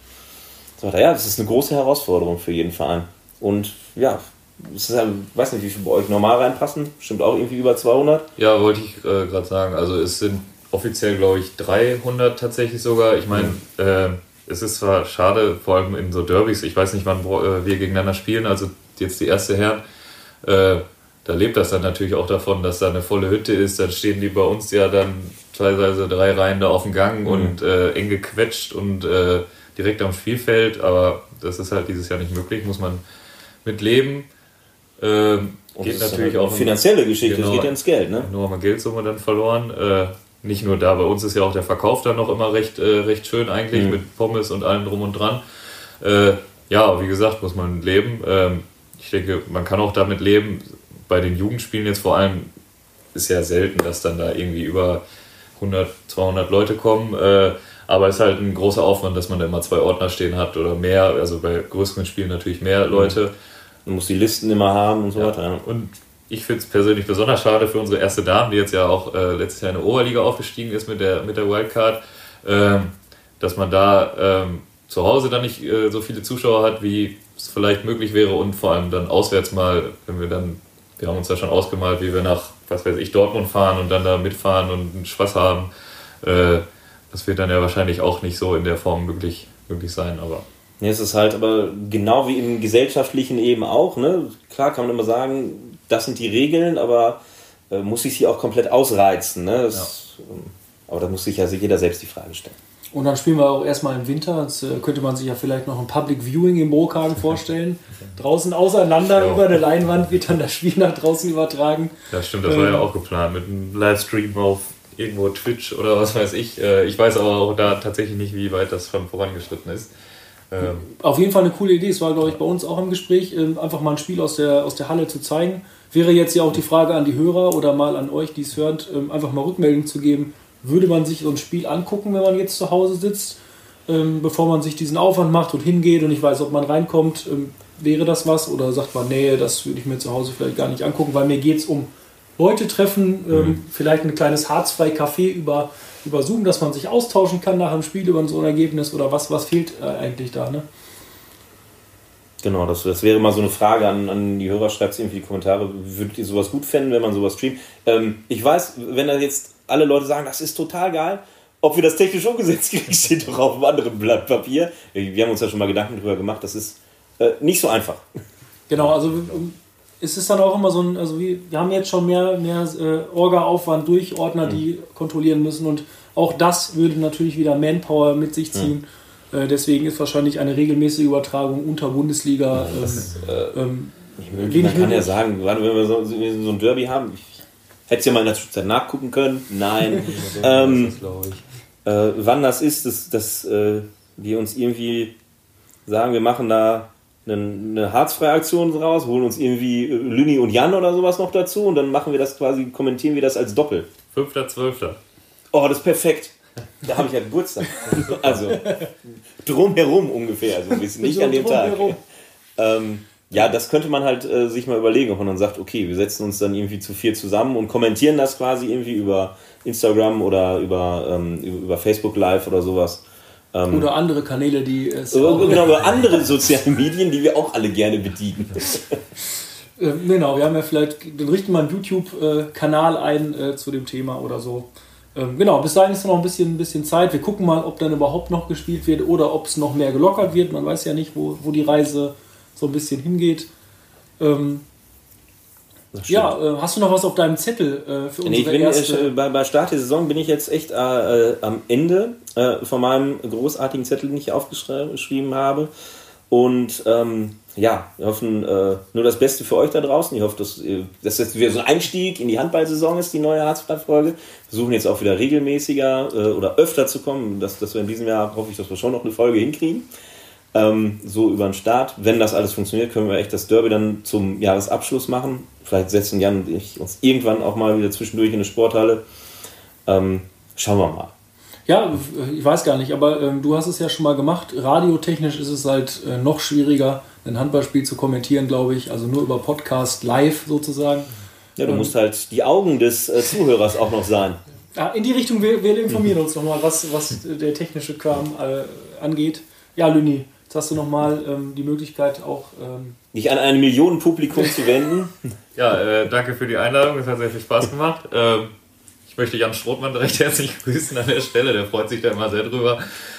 So weiter. Ja, das ist eine große Herausforderung für jeden Verein. Und ja, ich weiß nicht, wie viele bei euch normal reinpassen. Stimmt auch irgendwie über 200. Ja, wollte ich äh, gerade sagen. Also es sind offiziell, glaube ich, 300 tatsächlich sogar. Ich meine, mhm. äh, es ist zwar schade, vor allem in so Derbys, ich weiß nicht, wann äh, wir gegeneinander spielen, also jetzt die erste Herren. Äh, da lebt das dann natürlich auch davon, dass da eine volle Hütte ist. Dann stehen die bei uns ja dann teilweise drei Reihen da auf dem Gang mhm. und äh, eng gequetscht und äh, direkt am Spielfeld. Aber das ist halt dieses Jahr nicht möglich, muss man mit leben. Ähm, geht natürlich auch. Finanzielle Geschichte, genau, das geht ja ins Geld, ne? Nur haben wir Geldsumme dann verloren. Äh, nicht nur da, bei uns ist ja auch der Verkauf dann noch immer recht, äh, recht schön eigentlich mhm. mit Pommes und allem drum und dran. Äh, ja, wie gesagt, muss man leben. Ähm, ich denke, man kann auch damit leben, bei den Jugendspielen jetzt vor allem ist ja selten, dass dann da irgendwie über 100, 200 Leute kommen. Äh, aber es ist halt ein großer Aufwand, dass man da immer zwei Ordner stehen hat oder mehr. Also bei größeren Spielen natürlich mehr mhm. Leute. Man muss die Listen immer haben und so ja. weiter. Ja. Und ich finde es persönlich besonders schade für unsere erste Dame, die jetzt ja auch äh, letztes Jahr in der Oberliga aufgestiegen ist mit der, mit der Wildcard, äh, dass man da ähm, zu Hause dann nicht äh, so viele Zuschauer hat, wie es vielleicht möglich wäre und vor allem dann auswärts mal, wenn wir dann wir haben uns ja schon ausgemalt, wie wir nach, was weiß ich, Dortmund fahren und dann da mitfahren und Spaß haben. Äh, das wird dann ja wahrscheinlich auch nicht so in der Form möglich, möglich sein, aber. Ja, es ist halt aber genau wie im gesellschaftlichen eben auch, ne? Klar kann man immer sagen, das sind die Regeln, aber äh, muss ich sie auch komplett ausreizen, ne? Das, ja. Ähm, aber da muss sich ja jeder selbst die Frage stellen. Und dann spielen wir auch erstmal im Winter. Jetzt äh, könnte man sich ja vielleicht noch ein Public Viewing im Burghagen vorstellen. Draußen auseinander ja. über der Leinwand wird dann das Spiel nach draußen übertragen. Ja, stimmt, das war ja ähm, auch geplant mit einem Livestream auf irgendwo Twitch oder was weiß ich. Äh, ich weiß aber auch da tatsächlich nicht, wie weit das schon vorangeschritten ist. Ähm, auf jeden Fall eine coole Idee. Es war, glaube ich, bei uns auch im Gespräch, ähm, einfach mal ein Spiel aus der, aus der Halle zu zeigen. Wäre jetzt ja auch die Frage an die Hörer oder mal an euch, die es hört, einfach mal Rückmeldung zu geben würde man sich so ein Spiel angucken, wenn man jetzt zu Hause sitzt, ähm, bevor man sich diesen Aufwand macht und hingeht und ich weiß, ob man reinkommt, ähm, wäre das was? Oder sagt man, nee, das würde ich mir zu Hause vielleicht gar nicht angucken, weil mir geht es um Leute treffen, ähm, mhm. vielleicht ein kleines harzfrei Café über, über Zoom, dass man sich austauschen kann nach einem Spiel über so ein Ergebnis oder was, was fehlt äh, eigentlich da, ne? Genau, das, das wäre mal so eine Frage an, an die Hörer. Schreibt es irgendwie in die Kommentare. Würdet ihr sowas gut fänden, wenn man sowas streamt? Ähm, ich weiß, wenn da jetzt alle Leute sagen, das ist total geil. Ob wir das technisch umgesetzt kriegen, steht doch auf einem anderen Blatt Papier. Wir haben uns ja schon mal Gedanken darüber gemacht, das ist äh, nicht so einfach. Genau, also es ist dann auch immer so ein, also wir, wir haben jetzt schon mehr, mehr äh, Orga-Aufwand durch Ordner, die mhm. kontrollieren müssen und auch das würde natürlich wieder Manpower mit sich ziehen. Mhm. Äh, deswegen ist wahrscheinlich eine regelmäßige Übertragung unter Bundesliga. Ja, das, ähm, äh, ähm, man kann ja sagen, wenn wir so, so ein Derby haben, ich Hättest ja mal in der Zwischenzeit nachgucken können. Nein. ähm, äh, wann das ist, dass, dass äh, wir uns irgendwie sagen, wir machen da eine, eine harzfreie Aktion raus, holen uns irgendwie äh, Lüni und Jan oder sowas noch dazu und dann machen wir das quasi, kommentieren wir das als Doppel. 5.12. Oh, das ist perfekt. Da habe ich ja Geburtstag. Also drumherum ungefähr, also ein bisschen nicht an dem Tag. Ähm, ja, das könnte man halt äh, sich mal überlegen, ob man dann sagt, okay, wir setzen uns dann irgendwie zu vier zusammen und kommentieren das quasi irgendwie über Instagram oder über, ähm, über Facebook Live oder sowas. Ähm, oder andere Kanäle, die es. Oder, genau, oder andere soziale Medien, die wir auch alle gerne bedienen. äh, genau, wir haben ja vielleicht, dann richten wir einen YouTube-Kanal ein äh, zu dem Thema oder so. Ähm, genau, bis dahin ist noch ein bisschen, ein bisschen Zeit. Wir gucken mal, ob dann überhaupt noch gespielt wird oder ob es noch mehr gelockert wird. Man weiß ja nicht, wo, wo die Reise so ein bisschen hingeht. Ähm, ja, äh, hast du noch was auf deinem Zettel äh, für unsere nee, ich bin, erste... Äh, bei, bei Start der Saison bin ich jetzt echt äh, am Ende äh, von meinem großartigen Zettel, den ich aufgeschrieben habe. Und ähm, ja, wir hoffen äh, nur das Beste für euch da draußen. Ich hoffe, dass das jetzt wieder so ein Einstieg in die Handballsaison ist, die neue Harzblatt-Folge. Wir versuchen jetzt auch wieder regelmäßiger oder öfter zu kommen. Dass, dass wir in diesem Jahr, hoffe ich, dass wir schon noch eine Folge hinkriegen ähm, so über den Start. Wenn das alles funktioniert, können wir echt das Derby dann zum Jahresabschluss machen. Vielleicht setzen Jan und ich uns irgendwann auch mal wieder zwischendurch in eine Sporthalle. Ähm, schauen wir mal. Ja, ich weiß gar nicht, aber ähm, du hast es ja schon mal gemacht. Radiotechnisch ist es halt äh, noch schwieriger, ein Handballspiel zu kommentieren, glaube ich. Also nur über Podcast live sozusagen. Ja, du musst halt die Augen des äh, Zuhörers auch noch sein. Ja, in die Richtung, wir, wir informieren uns nochmal, was, was der technische Kram äh, angeht. Ja, Lüni, Jetzt hast du nochmal ähm, die Möglichkeit auch. Ähm dich an ein Millionenpublikum zu wenden. Ja, äh, danke für die Einladung. Es hat sehr viel Spaß gemacht. Ähm, ich möchte Jan Strothmann recht herzlich grüßen an der Stelle. Der freut sich da immer sehr drüber.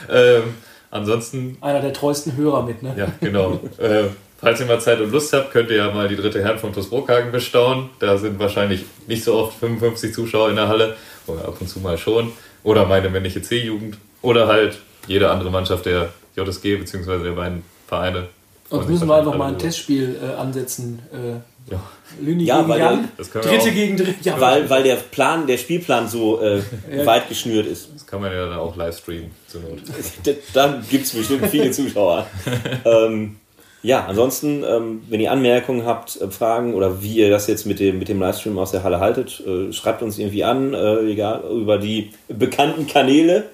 Ähm, ansonsten. Einer der treuesten Hörer mit, ne? Ja, genau. äh, falls ihr mal Zeit und Lust habt, könnt ihr ja mal die dritte Herren von TuS Brockhagen bestaunen. Da sind wahrscheinlich nicht so oft 55 Zuschauer in der Halle. Oder ab und zu mal schon. Oder meine männliche C-Jugend. Oder halt jede andere Mannschaft der JSG bzw. der beiden Vereine. Und müssen wir einfach mal ein Testspiel äh, ansetzen. Äh, ja. Lüni ja, gegen Jan, Dritte gegen Dritte. Ja. Weil, weil der Plan, der Spielplan so äh, ja. weit geschnürt ist. Das kann man ja dann auch live streamen zur Not. dann gibt es bestimmt viele Zuschauer. ähm, ja, ansonsten, ähm, wenn ihr Anmerkungen habt, äh, Fragen oder wie ihr das jetzt mit dem, mit dem Livestream aus der Halle haltet, äh, schreibt uns irgendwie an, äh, egal, über die bekannten Kanäle.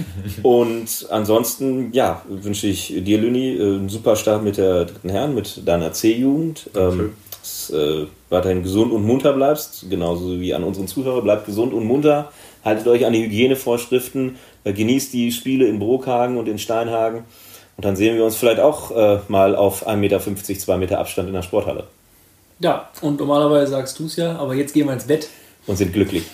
Und ansonsten, ja, wünsche ich dir, Lüni, äh, einen super Start mit der dritten Herren, mit deiner C-Jugend. Ähm, dass äh, weiterhin gesund und munter bleibst, genauso wie an unseren Zuhörer. Bleibt gesund und munter, haltet euch an die Hygienevorschriften, äh, genießt die Spiele in Brokhagen und in Steinhagen. Und dann sehen wir uns vielleicht auch äh, mal auf 1,50 Meter, 2 Meter Abstand in der Sporthalle. Ja, und normalerweise sagst du es ja, aber jetzt gehen wir ins Bett. Und sind glücklich.